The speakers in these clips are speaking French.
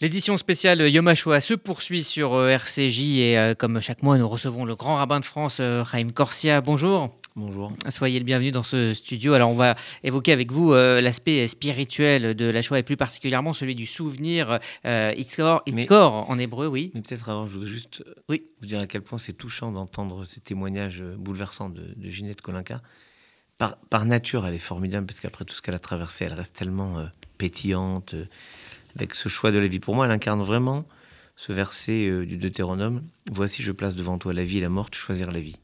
L'édition spéciale Yom HaShoah se poursuit sur euh, RCJ et euh, comme chaque mois, nous recevons le grand rabbin de France, euh, Chaim Corsia. Bonjour. Bonjour. Soyez le bienvenu dans ce studio. Alors, on va évoquer avec vous l'aspect spirituel de la Shoah et plus particulièrement celui du souvenir euh, Itzkor, en hébreu, oui. Mais peut-être avant, je voudrais juste oui. vous dire à quel point c'est touchant d'entendre ces témoignages bouleversants de, Ginette Kolinka. Par, par, nature, elle est formidable parce qu'après tout ce qu'elle a traversé, elle reste tellement pétillante avec ce choix de la vie. Pour moi, elle incarne vraiment ce verset euh, du Deutéronome Voici, je place devant toi la vie et la mort, choisir la vie.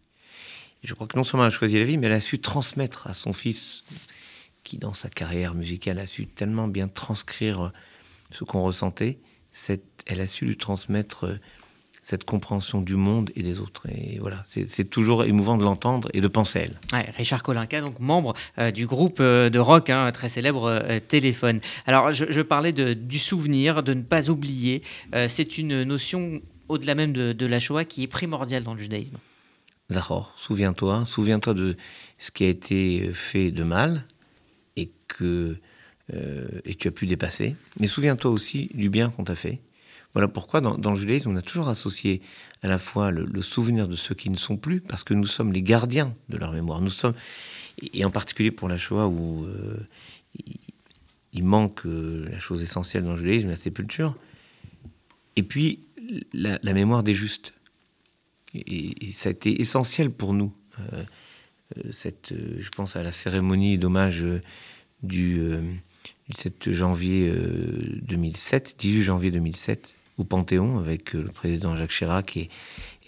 Je crois que non seulement elle a choisi la vie, mais elle a su transmettre à son fils, qui dans sa carrière musicale a su tellement bien transcrire ce qu'on ressentait, elle a su lui transmettre euh, cette compréhension du monde et des autres. Et voilà, c'est toujours émouvant de l'entendre et de penser à elle. Richard Kolinka, donc membre euh, du groupe euh, de rock hein, très célèbre euh, Téléphone. Alors, je, parlais de, du souvenir, de ne pas oublier. c'est une notion, au-delà même de, la Shoah, qui est primordiale dans le judaïsme. Zahor, souviens-toi, souviens-toi de ce qui a été fait de mal et que et tu as pu dépasser. Mais souviens-toi aussi du bien qu'on t'a fait voilà pourquoi dans, le judaïsme, on a toujours associé à la fois le, souvenir de ceux qui ne sont plus, parce que nous sommes les gardiens de leur mémoire. Nous sommes, et en particulier pour la Shoah, où euh, il, manque euh, la chose essentielle dans le judaïsme, la sépulture, et puis la, mémoire des justes. Et, ça a été essentiel pour nous. Euh, cette, je pense à la cérémonie d'hommage du, du 7 janvier 2007, 18 janvier 2007, au Panthéon avec euh, le président Jacques Chirac et,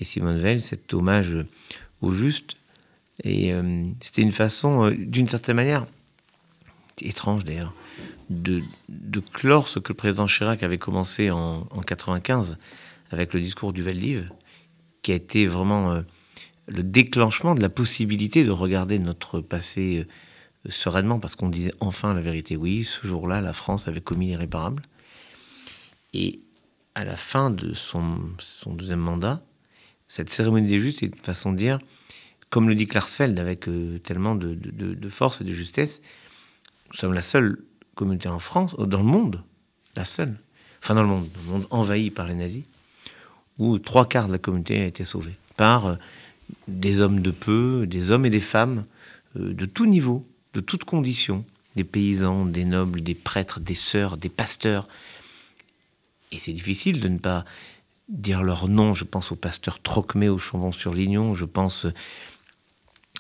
Simone Veil, cet hommage au juste. Et euh, c'était une façon, euh, d'une certaine manière, étrange d'ailleurs, de, clore ce que le président Chirac avait commencé en, 95 avec le discours du Valdiv, qui a été vraiment le déclenchement de la possibilité de regarder notre passé sereinement, parce qu'on disait enfin la vérité. Oui, ce jour-là, la France avait commis l'irréparable. Et à la fin de son, deuxième mandat, cette cérémonie des justes, c'est une façon de dire, comme le dit Klarsfeld avec euh, tellement de, force et de justesse, nous sommes la seule communauté en France, dans le monde, la seule, enfin dans le monde, le monde envahi par les nazis, où trois quarts de la communauté a été sauvée par euh, des hommes de peu, des hommes et des femmes euh, de tout niveau, de toutes conditions, des paysans, des nobles, des prêtres, des sœurs, des pasteurs, et c'est difficile de ne pas dire leur nom. Je pense au pasteur Trocmé au Chambon-sur-Lignon, je pense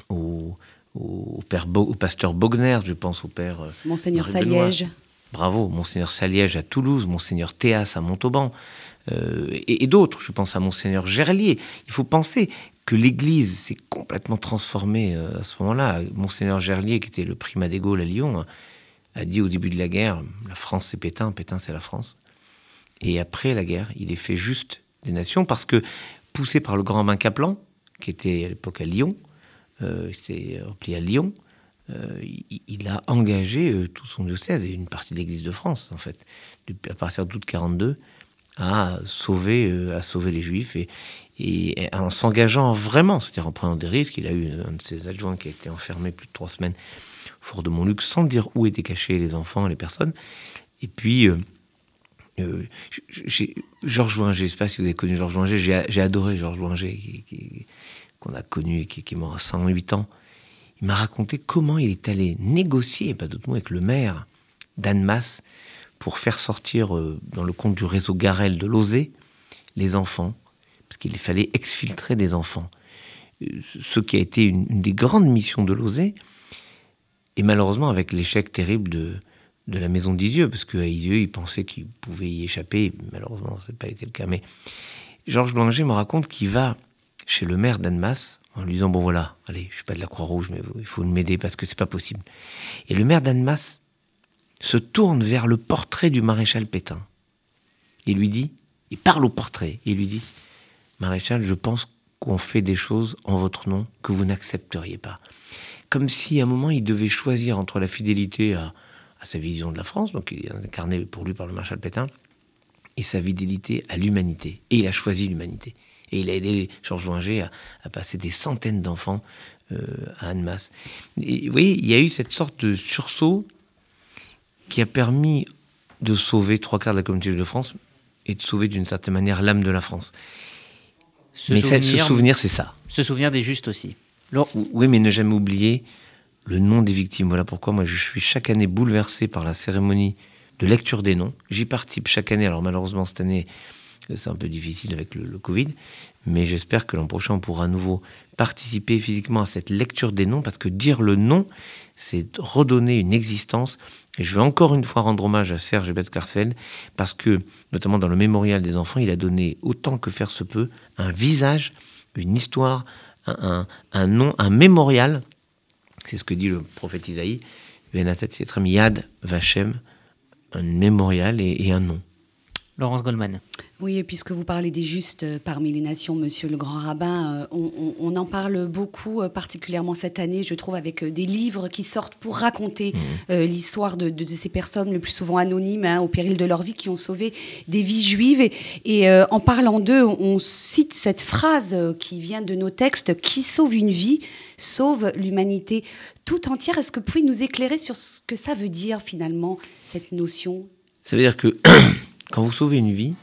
au, au, père au pasteur Bogner, je pense au père. Euh, Monseigneur Saliège. Bravo, Monseigneur Saliège à Toulouse, Monseigneur Théas à Montauban, euh, et, d'autres. Je pense à Monseigneur Gerlier. Il faut penser que l'Église s'est complètement transformée euh, à ce moment-là. Monseigneur Gerlier, qui était le primat des Gaules à Lyon, a dit au début de la guerre La France, c'est Pétain, Pétain, c'est la France. Et après la guerre, il est fait juste des nations parce que, poussé par le grand rabbin Kaplan, qui était à l'époque à Lyon, euh, il s'était rempli à Lyon, euh, il, a engagé euh, tout son diocèse et une partie de l'Église de France, en fait, à partir d'août 42, à sauver, à sauver les Juifs et, et en s'engageant vraiment, c'est-à-dire en prenant des risques. Il a eu un de ses adjoints qui a été enfermé plus de trois semaines au fort de Montluc sans dire où étaient cachés les enfants, les personnes. Et puis, euh, Georges Loinger, je ne sais pas si vous avez connu Georges Loinger, j'ai adoré Georges Loinger, qu'on a connu et qui, est mort à 108 ans. Il m'a raconté comment il est allé négocier, pas d'autre mot, avec le maire d'Annemasse pour faire sortir euh, dans le compte du réseau Garel de Lozé les enfants, parce qu'il fallait exfiltrer des enfants. Euh, ce qui a été une, une des grandes missions de Lozé, et malheureusement avec l'échec terrible de, de la maison d'Isieux, parce qu'à Isieux, il pensait qu'il pouvait y échapper. Malheureusement, ce n'a pas été le cas. Mais Georges Blanger me raconte qu'il va chez le maire d'Annemasse en lui disant Bon voilà, allez, je suis pas de la Croix-Rouge, mais il faut m'aider parce que c'est pas possible. Et le maire d'Annemasse se tourne vers le portrait du maréchal Pétain et lui dit Il parle au portrait et lui dit Maréchal, je pense qu'on fait des choses en votre nom que vous n'accepteriez pas. Comme si à un moment il devait choisir entre la fidélité à à sa vision de la France, donc il est incarné pour lui par le maréchal Pétain, et sa fidélité à l'humanité. Et il a choisi l'humanité. Et il a aidé Georges Loinger à, passer des centaines d'enfants euh, à Annemasse. Et vous voyez, il y a eu cette sorte de sursaut qui a permis de sauver trois quarts de la communauté de France, et de sauver d'une certaine manière l'âme de la France. mais souvenir, ce souvenir, c'est ça. Se souvenir des justes aussi. Oui, mais ne jamais oublier le nom des victimes. Voilà pourquoi moi je suis chaque année bouleversé par la cérémonie de lecture des noms. J'y participe chaque année. Alors malheureusement cette année c'est un peu difficile avec le, Covid, mais j'espère que l'an prochain on pourra à nouveau participer physiquement à cette lecture des noms parce que dire le nom, c'est redonner une existence. Et je veux encore une fois rendre hommage à Serge Ebert Klarsfeld parce que, notamment dans le mémorial des enfants, il a donné autant que faire se peut un visage, une histoire, un, nom, un mémorial. C'est ce que dit le prophète Isaïe. Yad Vachem, un mémorial et un nom. Laurence Goldman. Oui, et puisque vous parlez des justes euh, parmi les nations, monsieur le grand rabbin, euh, on, en parle beaucoup, euh, particulièrement cette année, je trouve, avec des livres qui sortent pour raconter mmh. l'histoire de, ces personnes, le plus souvent anonymes, hein, au péril de leur vie, qui ont sauvé des vies juives. Et, en parlant d'eux, on cite cette phrase qui vient de nos textes Qui sauve une vie, sauve l'humanité tout entière. Est-ce que vous pouvez nous éclairer sur ce que ça veut dire, finalement, cette notion? Ça veut dire que quand vous sauvez une vie,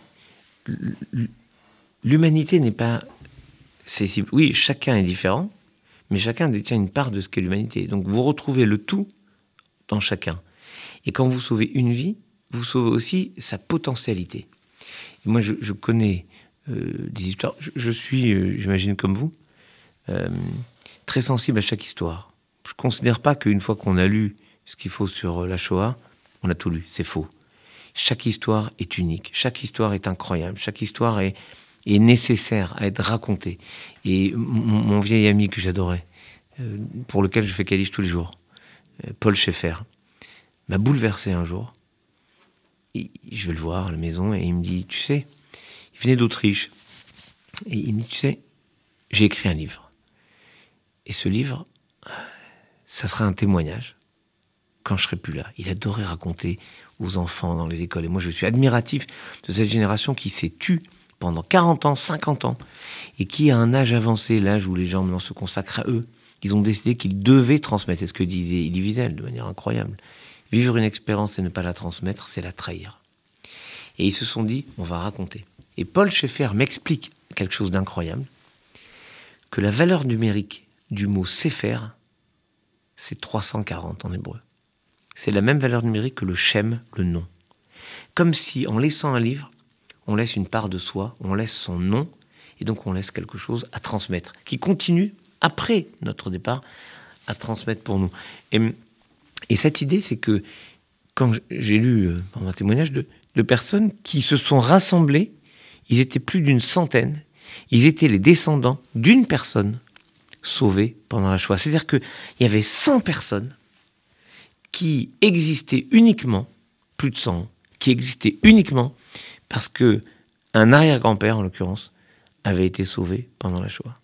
l'humanité n'est pas. Oui, chacun est différent, mais chacun détient une part de ce qu'est l'humanité. Donc vous retrouvez le tout dans chacun. Et quand vous sauvez une vie, vous sauvez aussi sa potentialité. moi, je, connais euh, des histoires. Je, suis, euh, j'imagine comme vous, euh, très sensible à chaque histoire. Je ne considère pas qu'une fois qu'on a lu ce qu'il faut sur la Shoah, on a tout lu. C'est faux. Chaque histoire est unique, chaque histoire est incroyable, chaque histoire est, nécessaire à être racontée. Et mon, vieil ami que j'adorais, euh, pour lequel je fais Kalish tous les jours, euh, Paul Schaeffer, m'a bouleversé un jour. Je vais le voir à la maison et il me dit, tu sais, il venait d'Autriche. Et il me dit, tu sais, j'ai écrit un livre. Et ce livre, ça sera un témoignage quand je serai plus là. Il adorait raconter aux enfants dans les écoles. Et moi, je suis admiratif de cette génération qui s'est tue pendant 40 ans, 50 ans, et qui, à un âge avancé, l'âge où les gens maintenant se consacrent à eux, ils ont décidé qu'ils devaient transmettre. C'est ce que disait Elie Wiesel de manière incroyable. Vivre une expérience et ne pas la transmettre, c'est la trahir. Et ils se sont dit, on va raconter. Et Paul Schaeffer m'explique quelque chose d'incroyable, que la valeur numérique du mot Sefer, c'est 340 en hébreu c'est la même valeur numérique que le Shem, le nom. Comme si, en laissant un livre, on laisse une part de soi, on laisse son nom, et donc on laisse quelque chose à transmettre, qui continue, après notre départ, à transmettre pour nous. Et, cette idée, c'est que quand j'ai lu euh, un témoignage de, de personnes qui se sont rassemblées, ils étaient plus d'une centaine, ils étaient les descendants d'une personne sauvée pendant la Shoah. C'est-à-dire qu'il y avait 100 personnes qui existait uniquement, plus de 100 qui existait uniquement parce que un arrière-grand-père, en l'occurrence, avait été sauvé pendant la Shoah.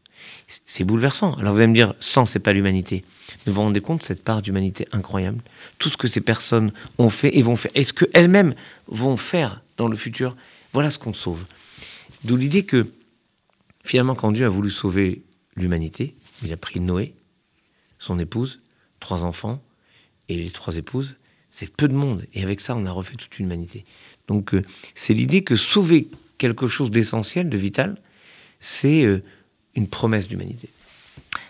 C'est bouleversant. Alors vous allez me dire, 100, c'est pas l'humanité. Mais vous vous rendez compte cette part d'humanité incroyable Tout ce que ces personnes ont fait et vont faire. Est-ce qu'elles-mêmes vont faire dans le futur? Voilà ce qu'on sauve. D'où l'idée que, finalement, quand Dieu a voulu sauver l'humanité, il a pris Noé, son épouse, trois enfants, et les trois épouses, c'est peu de monde. Et avec ça, on a refait toute l'humanité. Donc, euh, c'est l'idée que sauver quelque chose d'essentiel, de vital, c'est euh, une promesse d'humanité.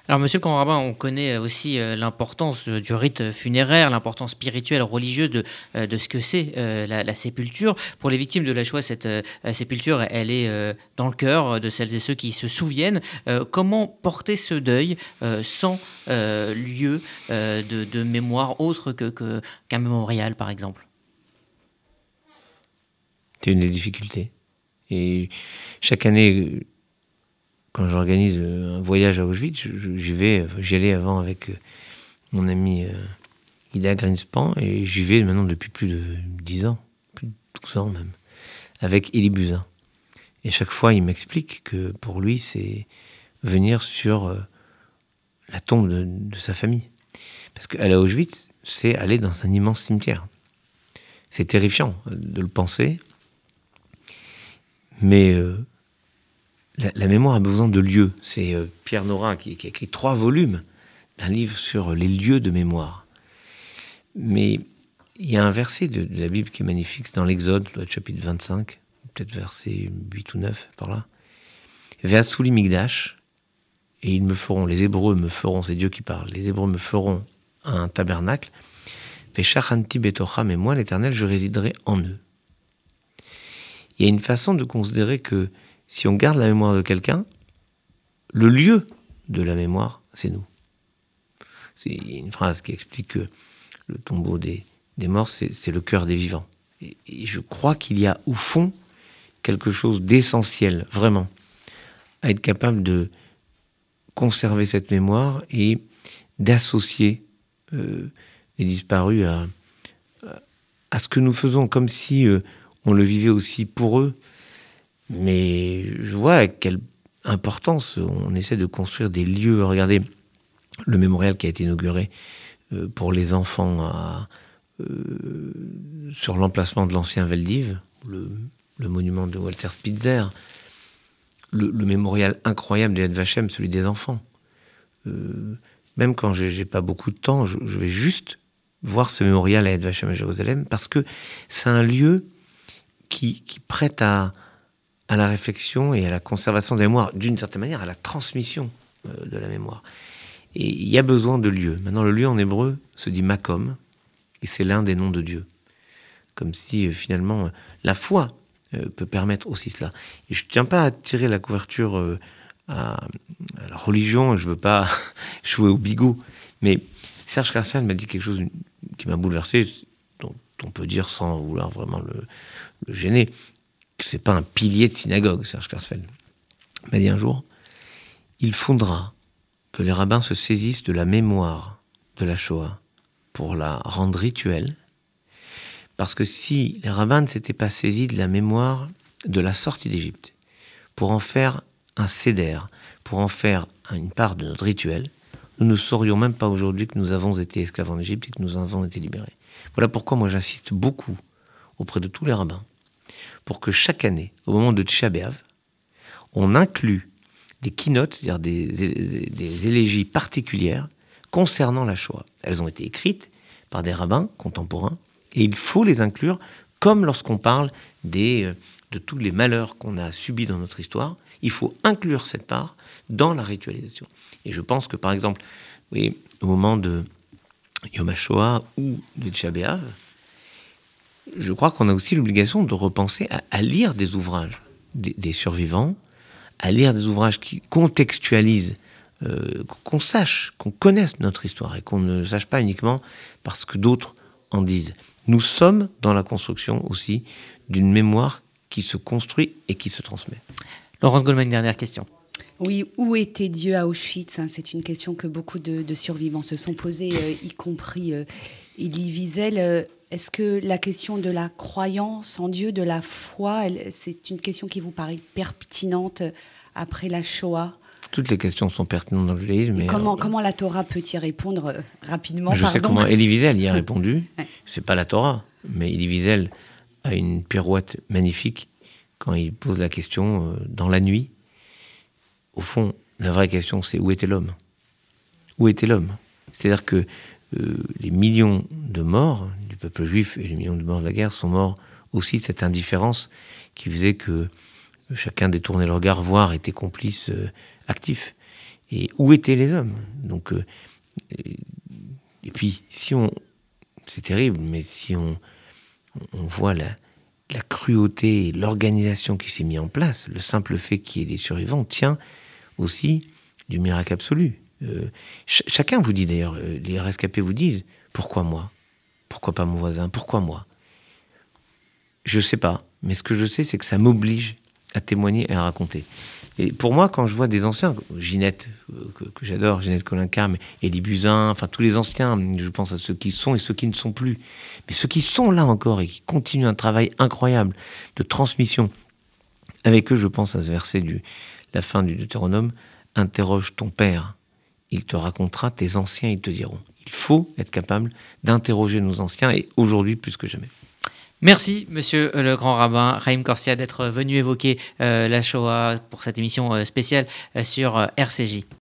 Alors, monsieur le on connaît aussi euh, l'importance du rite funéraire, l'importance spirituelle, religieuse de, euh, ce que c'est euh, la, sépulture. Pour les victimes de la Shoah, cette sépulture, elle est dans le cœur de celles et ceux qui se souviennent. comment porter ce deuil sans lieu de, mémoire autre qu'un que, qu'un mémorial, par exemple? C'est une des difficultés. Et chaque année, quand j'organise euh, un voyage à Auschwitz, j'y vais, j'y allais avant avec euh, mon ami euh, Ida Greenspan, et j'y vais maintenant depuis plus de 10 ans, plus de 12 ans même, avec Elie Buzyn. Et chaque fois, il m'explique que pour lui, c'est venir sur la tombe de, sa famille. Parce qu'aller à Auschwitz, c'est aller dans un immense cimetière. C'est terrifiant de le penser, mais la, mémoire a besoin de lieux. C'est euh, Pierre Nora qui, a écrit trois volumes d'un livre sur les lieux de mémoire. Mais il y a un verset de, la Bible qui est magnifique, c'est dans l'Exode, le chapitre 25, peut-être verset 8 ou 9 par là. Migdash, et ils me feront, les Hébreux me feront, c'est Dieu qui parle, les Hébreux me feront un tabernacle. Veshachanti Betocha, mais moi, l'Éternel, je résiderai en eux. Il y a une façon de considérer que si on garde la mémoire de quelqu'un, le lieu de la mémoire, c'est nous. C'est une phrase qui explique que le tombeau des, morts, c'est le cœur des vivants. Et, je crois qu'il y a au fond quelque chose d'essentiel, vraiment, à être capable de conserver cette mémoire et d'associer euh, les disparus à, à ce que nous faisons, comme si euh, on le vivait aussi pour eux. Mais je vois avec quelle importance on essaie de construire des lieux. Regardez le mémorial qui a été inauguré euh, pour les enfants euh, sur l'emplacement de l'ancien Veldiv, le, monument de Walter Spitzer, le, mémorial incroyable de Yad celui des enfants. Euh, même quand j'ai pas beaucoup de temps, je, vais juste voir ce mémorial à Yad à Jérusalem parce que c'est un lieu qui, prête à, à la réflexion et à la conservation de la mémoire, d'une certaine manière, à la transmission de la mémoire. Et il y a besoin de lieux. Maintenant, le lieu en hébreu se dit makom, et c'est l'un des noms de Dieu. Comme si euh, finalement la foi euh, peut permettre aussi cela. Et je ne tiens pas à tirer la couverture euh, à, la religion, je ne veux pas jouer au bigot, mais Serge Karsfeld m'a dit quelque chose qui m'a bouleversé, dont on peut dire sans vouloir vraiment le, gêner, c'est pas un pilier de synagogue, Serge Karsfeld. Il m'a dit un jour, il fondera que les rabbins se saisissent de la mémoire de la Shoah pour la rendre rituelle, parce que si les rabbins ne s'étaient pas saisis de la mémoire de la sortie d'Égypte, pour en faire un cédère, pour en faire une part de notre rituel, nous ne saurions même pas aujourd'hui que nous avons été esclaves en Égypte et que nous avons été libérés. Voilà pourquoi moi j'insiste beaucoup auprès de tous les rabbins pour que chaque année, au moment de Tisha on inclut des keynotes, c'est-à-dire des, élégies particulières concernant la Shoah. Elles ont été écrites par des rabbins contemporains et il faut les inclure comme lorsqu'on parle euh, de tous les malheurs qu'on a subis dans notre histoire. Il faut inclure cette part dans la ritualisation. Et je pense que par exemple, au moment de Yom HaShoah ou de Tchabéav, je crois qu'on a aussi l'obligation de repenser à, lire des ouvrages des survivants, à lire des ouvrages qui contextualisent, euh, qu'on sache, qu'on connaisse notre histoire et qu'on ne sache pas uniquement parce que d'autres en disent. Nous sommes dans la construction aussi d'une mémoire qui se construit et qui se transmet. Laurence Goldman, dernière question. Oui, où était Dieu à Auschwitz hein? C'est une question que beaucoup de, survivants se sont posées, euh, y compris euh, Elie Wiesel. Est-ce que la question de la croyance en Dieu, de la foi, c'est une question qui vous paraît pertinente après la Shoah? Toutes les questions sont pertinentes dans le judaïsme. Mais comment, euh, comment la Torah peut y répondre euh, rapidement Je sais comment Elie Wiesel y a répondu. C'est pas la Torah, mais Elie Wiesel a une pirouette magnifique quand il pose la question euh, dans la nuit. Au fond, la vraie question, c'est où était l'homme? Où était l'homme? C'est-à-dire que les millions de morts du peuple juif et les millions de morts de la guerre sont morts aussi de cette indifférence qui faisait que chacun détournait le regard, voire était complice euh, actif. Et où étaient les hommes? Donc, euh, et puis, si on, c'est terrible, mais si on, voit la, la cruauté et l'organisation qui s'est mise en place, le simple fait qu'il y ait des survivants tient aussi du miracle absolu. Euh, chacun vous dit d'ailleurs, les rescapés vous disent, pourquoi moi? Pourquoi pas mon voisin? Pourquoi moi? Je sais pas, mais ce que je sais, c'est que ça m'oblige à témoigner et à raconter. Et pour moi, quand je vois des anciens, Ginette, euh, que, j'adore, Ginette Colincar, mais Elie Buzyn, enfin tous les anciens, je pense à ceux qui sont et ceux qui ne sont plus. Mais ceux qui sont là encore et qui continuent un travail incroyable de transmission. Avec eux, je pense à ce verset du la fin du Deutéronome, interroge ton père, il te racontera, tes anciens, ils te diront. Il faut être capable d'interroger nos anciens et aujourd'hui plus que jamais. Merci, monsieur le grand rabbin Raïm Corsia, d'être venu évoquer euh, la Shoah pour cette émission euh, spéciale euh, sur RCJ.